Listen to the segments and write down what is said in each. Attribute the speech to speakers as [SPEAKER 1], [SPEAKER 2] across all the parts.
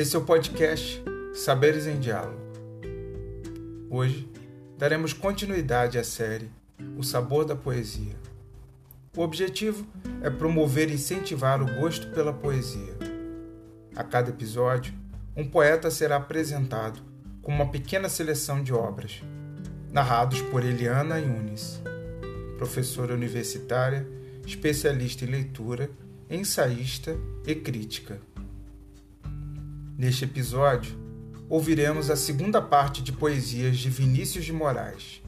[SPEAKER 1] Esse é o podcast Saberes em Diálogo. Hoje daremos continuidade à série O Sabor da Poesia. O objetivo é promover e incentivar o gosto pela poesia. A cada episódio, um poeta será apresentado com uma pequena seleção de obras, narrados por Eliana Yunis, professora universitária, especialista em leitura, ensaísta e crítica. Neste episódio, ouviremos a segunda parte de poesias de Vinícius de Moraes.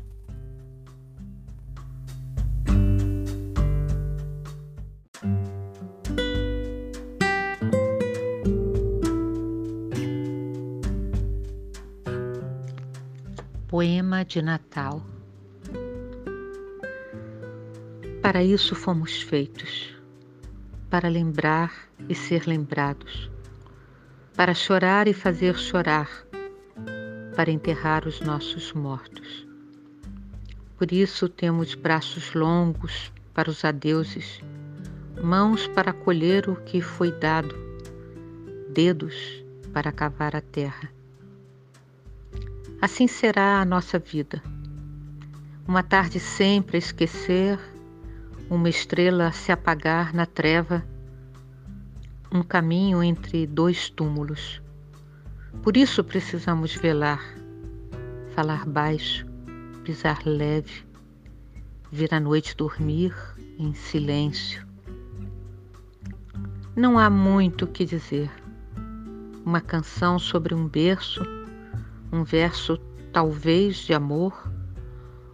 [SPEAKER 2] Poema de Natal. Para isso fomos feitos, para lembrar e ser lembrados, para chorar e fazer chorar, para enterrar os nossos mortos. Por isso temos braços longos para os adeuses, mãos para colher o que foi dado, dedos para cavar a terra Assim será a nossa vida. Uma tarde sempre a esquecer, uma estrela a se apagar na treva, um caminho entre dois túmulos. Por isso precisamos velar, falar baixo, pisar leve, vir à noite dormir em silêncio. Não há muito o que dizer. Uma canção sobre um berço um verso talvez de amor,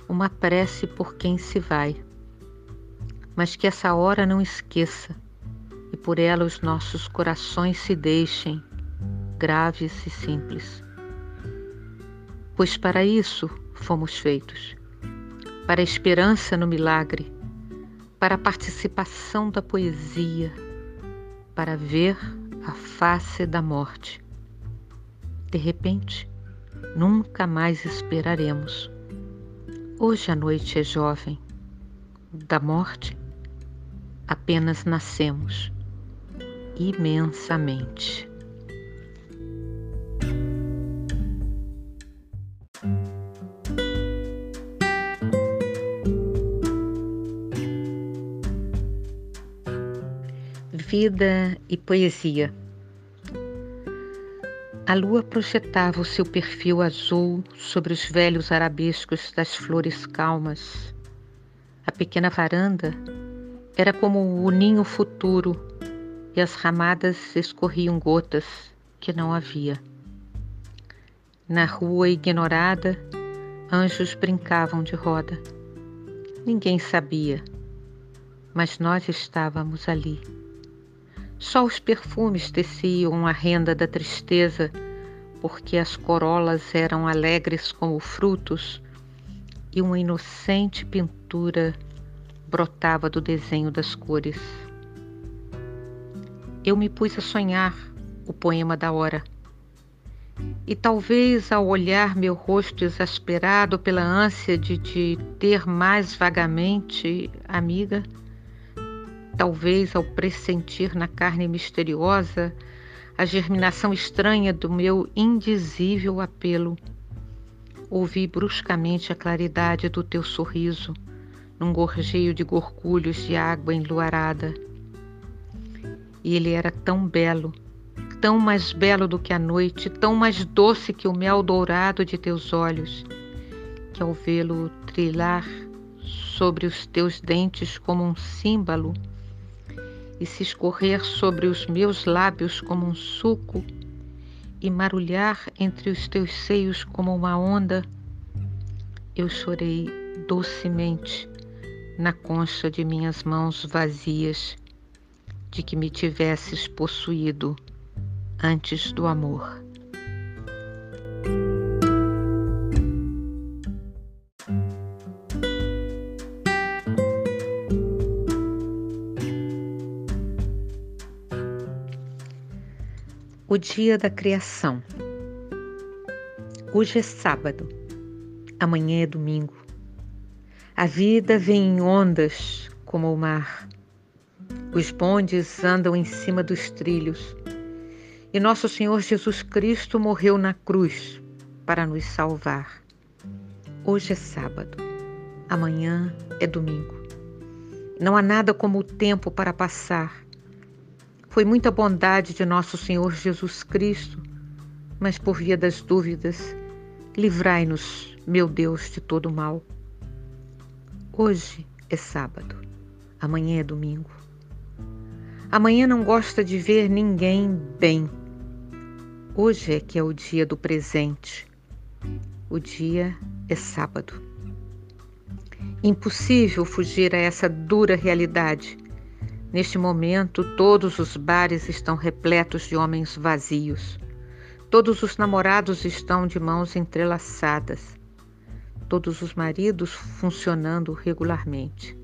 [SPEAKER 2] uma prece por quem se vai. Mas que essa hora não esqueça por ela os nossos corações se deixem graves e simples. Pois para isso fomos feitos para a esperança no milagre, para a participação da poesia, para ver a face da morte. De repente, nunca mais esperaremos. Hoje a noite é jovem, da morte apenas nascemos imensamente. Vida e poesia. A lua projetava o seu perfil azul sobre os velhos arabescos das flores calmas. A pequena varanda era como o ninho futuro e as ramadas escorriam gotas que não havia. Na rua ignorada, anjos brincavam de roda. Ninguém sabia, mas nós estávamos ali. Só os perfumes teciam a renda da tristeza, porque as corolas eram alegres como frutos e uma inocente pintura brotava do desenho das cores. Eu me pus a sonhar o poema da hora. E talvez ao olhar meu rosto exasperado pela ânsia de te ter mais vagamente, amiga, talvez ao pressentir na carne misteriosa a germinação estranha do meu indizível apelo. Ouvi bruscamente a claridade do teu sorriso, num gorjeio de gorgulhos de água enluarada. E ele era tão belo, tão mais belo do que a noite, tão mais doce que o mel dourado de teus olhos, que ao vê-lo trilhar sobre os teus dentes como um símbolo, e se escorrer sobre os meus lábios como um suco e marulhar entre os teus seios como uma onda, eu chorei docemente na concha de minhas mãos vazias de que me tivesses possuído antes do amor. O dia da criação. Hoje é sábado, amanhã é domingo. A vida vem em ondas como o mar. Os bondes andam em cima dos trilhos e nosso Senhor Jesus Cristo morreu na cruz para nos salvar. Hoje é sábado, amanhã é domingo. Não há nada como o tempo para passar. Foi muita bondade de nosso Senhor Jesus Cristo, mas por via das dúvidas, livrai-nos, meu Deus, de todo mal. Hoje é sábado, amanhã é domingo. Amanhã não gosta de ver ninguém bem. Hoje é que é o dia do presente. O dia é sábado. Impossível fugir a essa dura realidade. Neste momento, todos os bares estão repletos de homens vazios. Todos os namorados estão de mãos entrelaçadas. Todos os maridos funcionando regularmente.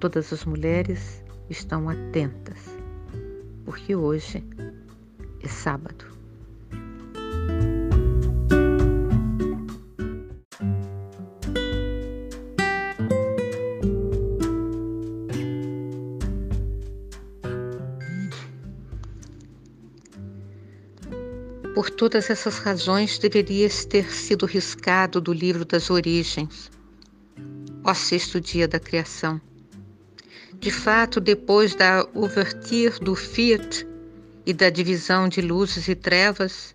[SPEAKER 2] Todas as mulheres estão atentas, porque hoje é sábado. Por todas essas razões, deverias ter sido riscado do livro das origens, ó sexto dia da criação. De fato, depois da ouverture do Fiat e da divisão de luzes e trevas,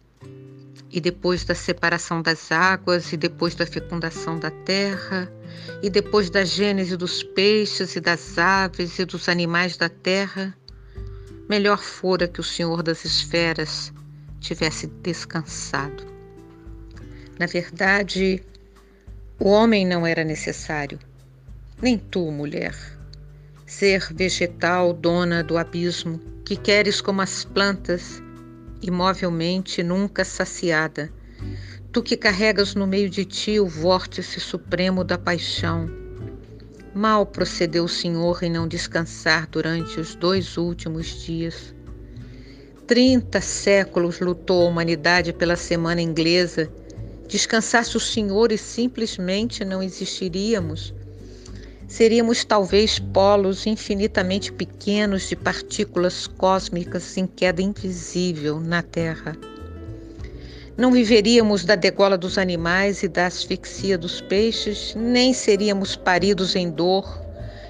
[SPEAKER 2] e depois da separação das águas, e depois da fecundação da terra, e depois da gênese dos peixes e das aves e dos animais da terra, melhor fora que o Senhor das esferas tivesse descansado. Na verdade, o homem não era necessário, nem tu, mulher ser vegetal dona do abismo, que queres como as plantas, imovelmente nunca saciada. Tu que carregas no meio de ti o vórtice supremo da paixão. Mal procedeu o Senhor em não descansar durante os dois últimos dias. Trinta séculos lutou a humanidade pela semana inglesa. Descansasse o Senhor e simplesmente não existiríamos seríamos talvez polos infinitamente pequenos de partículas cósmicas em queda invisível na Terra. Não viveríamos da degola dos animais e da asfixia dos peixes, nem seríamos paridos em dor,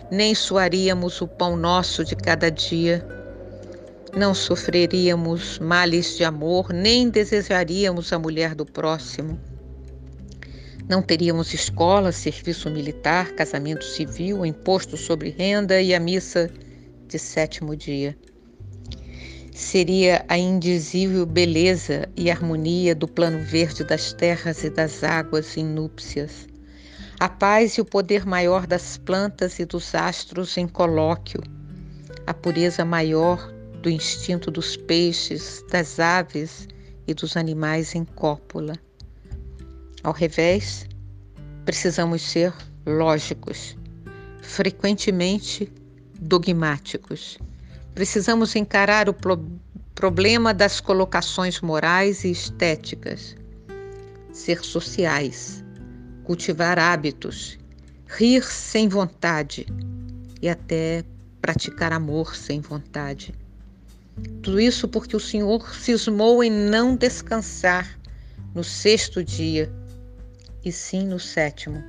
[SPEAKER 2] nem suaríamos o pão nosso de cada dia. Não sofreríamos males de amor, nem desejaríamos a mulher do próximo não teríamos escola, serviço militar, casamento civil, imposto sobre renda e a missa de sétimo dia. Seria a indizível beleza e harmonia do plano verde das terras e das águas em núpcias. A paz e o poder maior das plantas e dos astros em colóquio. A pureza maior do instinto dos peixes, das aves e dos animais em cópula ao revés, precisamos ser lógicos, frequentemente dogmáticos. Precisamos encarar o pro problema das colocações morais e estéticas, ser sociais, cultivar hábitos, rir sem vontade e até praticar amor sem vontade. Tudo isso porque o Senhor cismou em não descansar no sexto dia e sim no sétimo,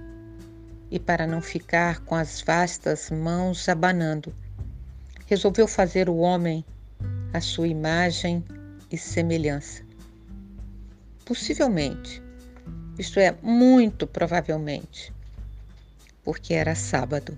[SPEAKER 2] e para não ficar com as vastas mãos abanando, resolveu fazer o homem a sua imagem e semelhança. Possivelmente, isto é, muito provavelmente, porque era sábado.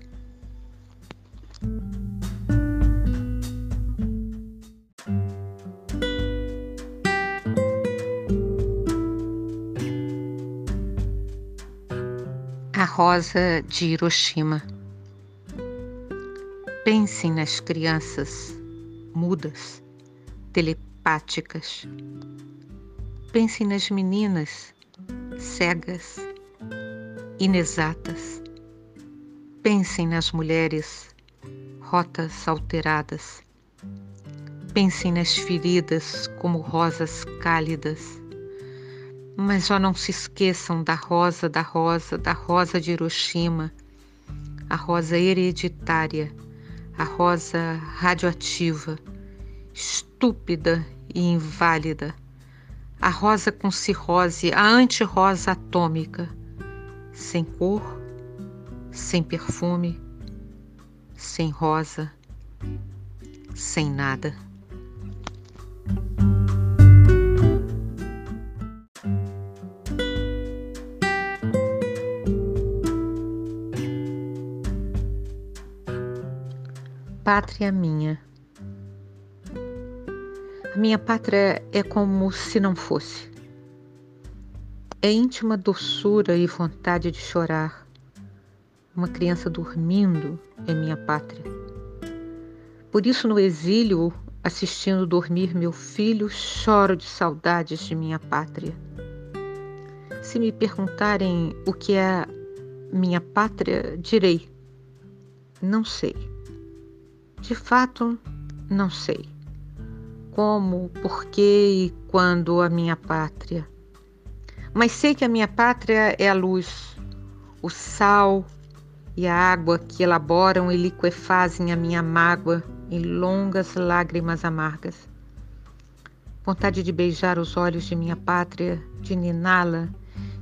[SPEAKER 2] Rosa de Hiroshima. Pensem nas crianças mudas, telepáticas. Pensem nas meninas cegas, inexatas. Pensem nas mulheres rotas alteradas. Pensem nas feridas como rosas cálidas mas só não se esqueçam da rosa, da rosa, da rosa de Hiroshima, a rosa hereditária, a rosa radioativa, estúpida e inválida, a rosa com cirrose, a anti-rosa atômica, sem cor, sem perfume, sem rosa, sem nada. Pátria minha. A minha pátria é como se não fosse. É íntima doçura e vontade de chorar. Uma criança dormindo é minha pátria. Por isso, no exílio, assistindo dormir meu filho, choro de saudades de minha pátria. Se me perguntarem o que é minha pátria, direi: não sei. De fato, não sei como, porquê e quando a minha pátria. Mas sei que a minha pátria é a luz, o sal e a água que elaboram e liquefazem a minha mágoa em longas lágrimas amargas. Vontade de beijar os olhos de minha pátria, de niná-la,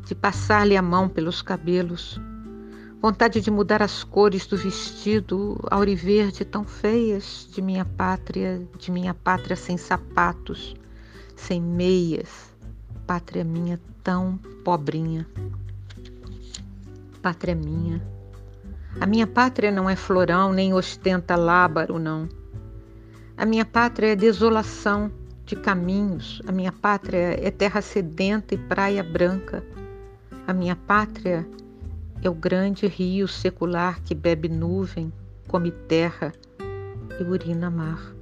[SPEAKER 2] de passar-lhe a mão pelos cabelos vontade de mudar as cores do vestido auriverde tão feias de minha pátria, de minha pátria sem sapatos, sem meias, pátria minha tão pobrinha. Pátria minha. A minha pátria não é florão, nem ostenta lábaro, não. A minha pátria é desolação de caminhos. A minha pátria é terra sedenta e praia branca. A minha pátria é é o grande rio secular que bebe nuvem, come terra e urina mar.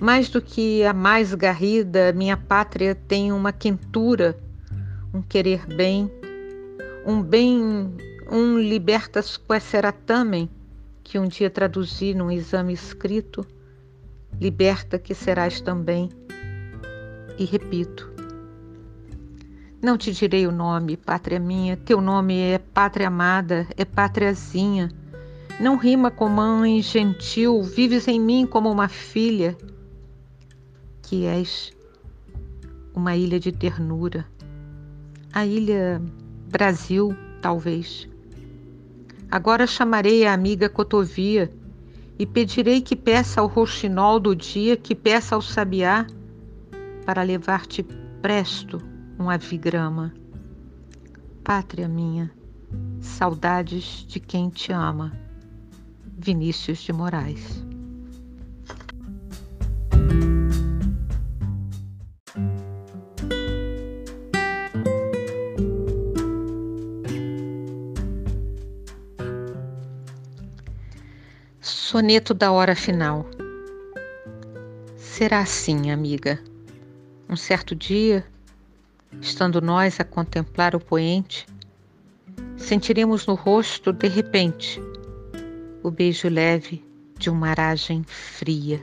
[SPEAKER 2] Mais do que a mais garrida, minha pátria tem uma quentura, um querer bem, um bem, um libertas quaeseratamen, que um dia traduzi num exame escrito, liberta que serás também. E repito, não te direi o nome, pátria minha, teu nome é pátria amada, é pátriazinha. Não rima com mãe gentil, vives em mim como uma filha, que és uma ilha de ternura. A ilha Brasil, talvez. Agora chamarei a amiga Cotovia e pedirei que peça ao roxinol do dia, que peça ao sabiá, para levar-te presto um avigrama. Pátria minha, saudades de quem te ama. Vinícius de Moraes. Soneto da hora final. Será assim, amiga. Um certo dia, estando nós a contemplar o poente, sentiremos no rosto, de repente, o beijo leve de uma aragem fria.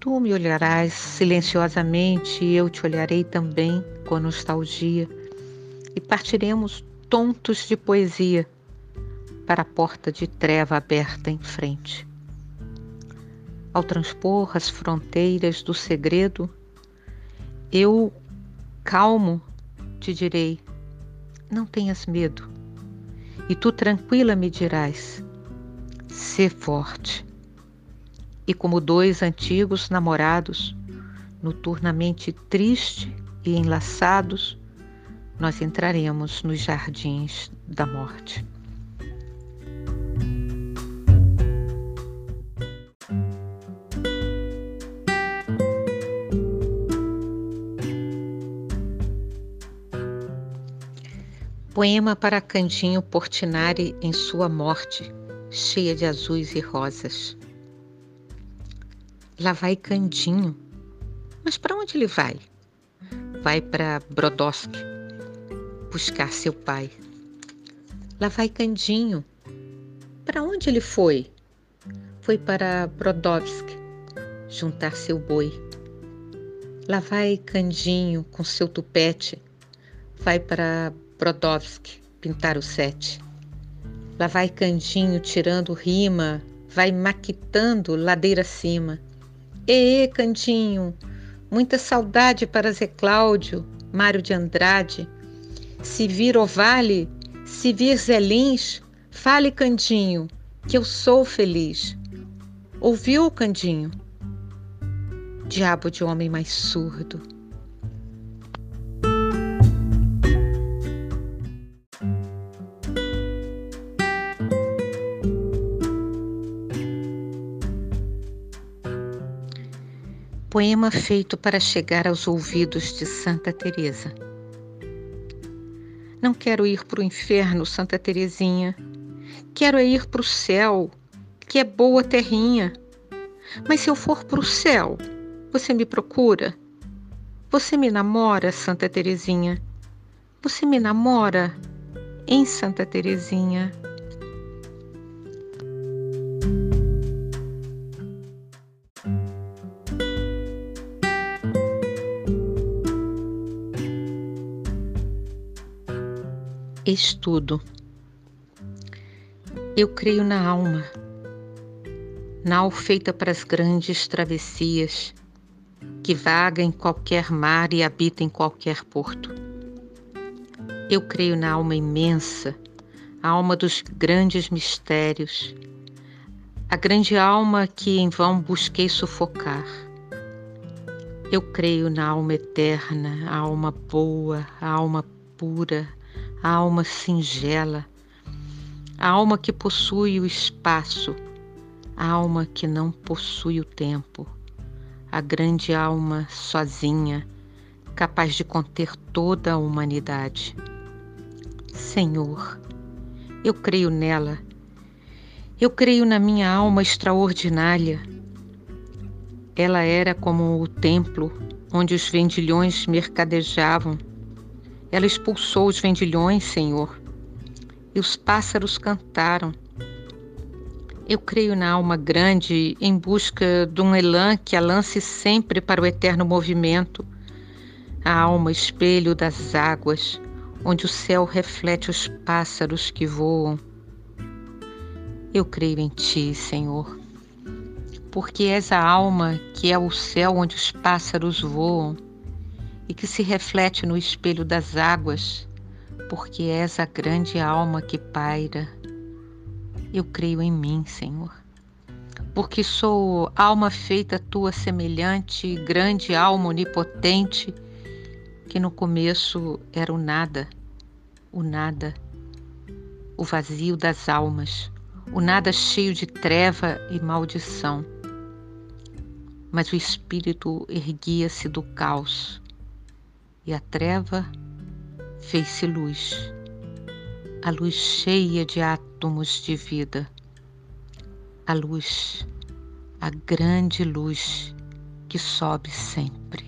[SPEAKER 2] Tu me olharás silenciosamente e eu te olharei também com nostalgia, e partiremos tontos de poesia para a porta de treva aberta em frente. Ao transpor as fronteiras do segredo, eu Calmo, te direi, não tenhas medo. E tu tranquila me dirás, sê forte. E como dois antigos namorados, noturnamente triste e enlaçados, nós entraremos nos jardins da morte. Poema para Candinho Portinari em sua morte, cheia de azuis e rosas. Lá vai Candinho. Mas para onde ele vai? Vai para Brodowski buscar seu pai. Lá vai Candinho. Para onde ele foi? Foi para Brodowski juntar seu boi. Lá vai Candinho com seu tupete. Vai para Brodowski, pintar o sete. Lá vai Candinho tirando rima, vai maquitando ladeira acima. Ê, Candinho, muita saudade para Zé Cláudio, Mário de Andrade. Se vir Ovale, se vir Zé Lins, fale, Candinho, que eu sou feliz. Ouviu, Candinho? Diabo de homem mais surdo. Poema feito para chegar aos ouvidos de Santa Teresa. Não quero ir para o inferno, Santa Teresinha. Quero é ir para o céu, que é boa terrinha. Mas se eu for para o céu, você me procura? Você me namora, Santa Teresinha? Você me namora em Santa Teresinha? Estudo. Eu creio na alma, nau feita para as grandes travessias, que vaga em qualquer mar e habita em qualquer porto. Eu creio na alma imensa, a alma dos grandes mistérios, a grande alma que em vão busquei sufocar. Eu creio na alma eterna, a alma boa, a alma pura, a alma singela, a alma que possui o espaço, a alma que não possui o tempo a grande alma sozinha, capaz de conter toda a humanidade. Senhor, eu creio nela. Eu creio na minha alma extraordinária. Ela era como o templo onde os vendilhões mercadejavam. Ela expulsou os vendilhões, Senhor, e os pássaros cantaram. Eu creio na alma grande em busca de um elan que a lance sempre para o eterno movimento. A alma espelho das águas, onde o céu reflete os pássaros que voam. Eu creio em Ti, Senhor, porque és a alma que é o céu onde os pássaros voam e que se reflete no espelho das águas, porque és a grande alma que paira eu creio em mim, Senhor. Porque sou alma feita tua semelhante, grande alma onipotente, que no começo era o nada, o nada, o vazio das almas, o nada cheio de treva e maldição. Mas o espírito erguia-se do caos e a treva fez-se luz a luz cheia de átomos de vida, a luz, a grande luz que sobe sempre.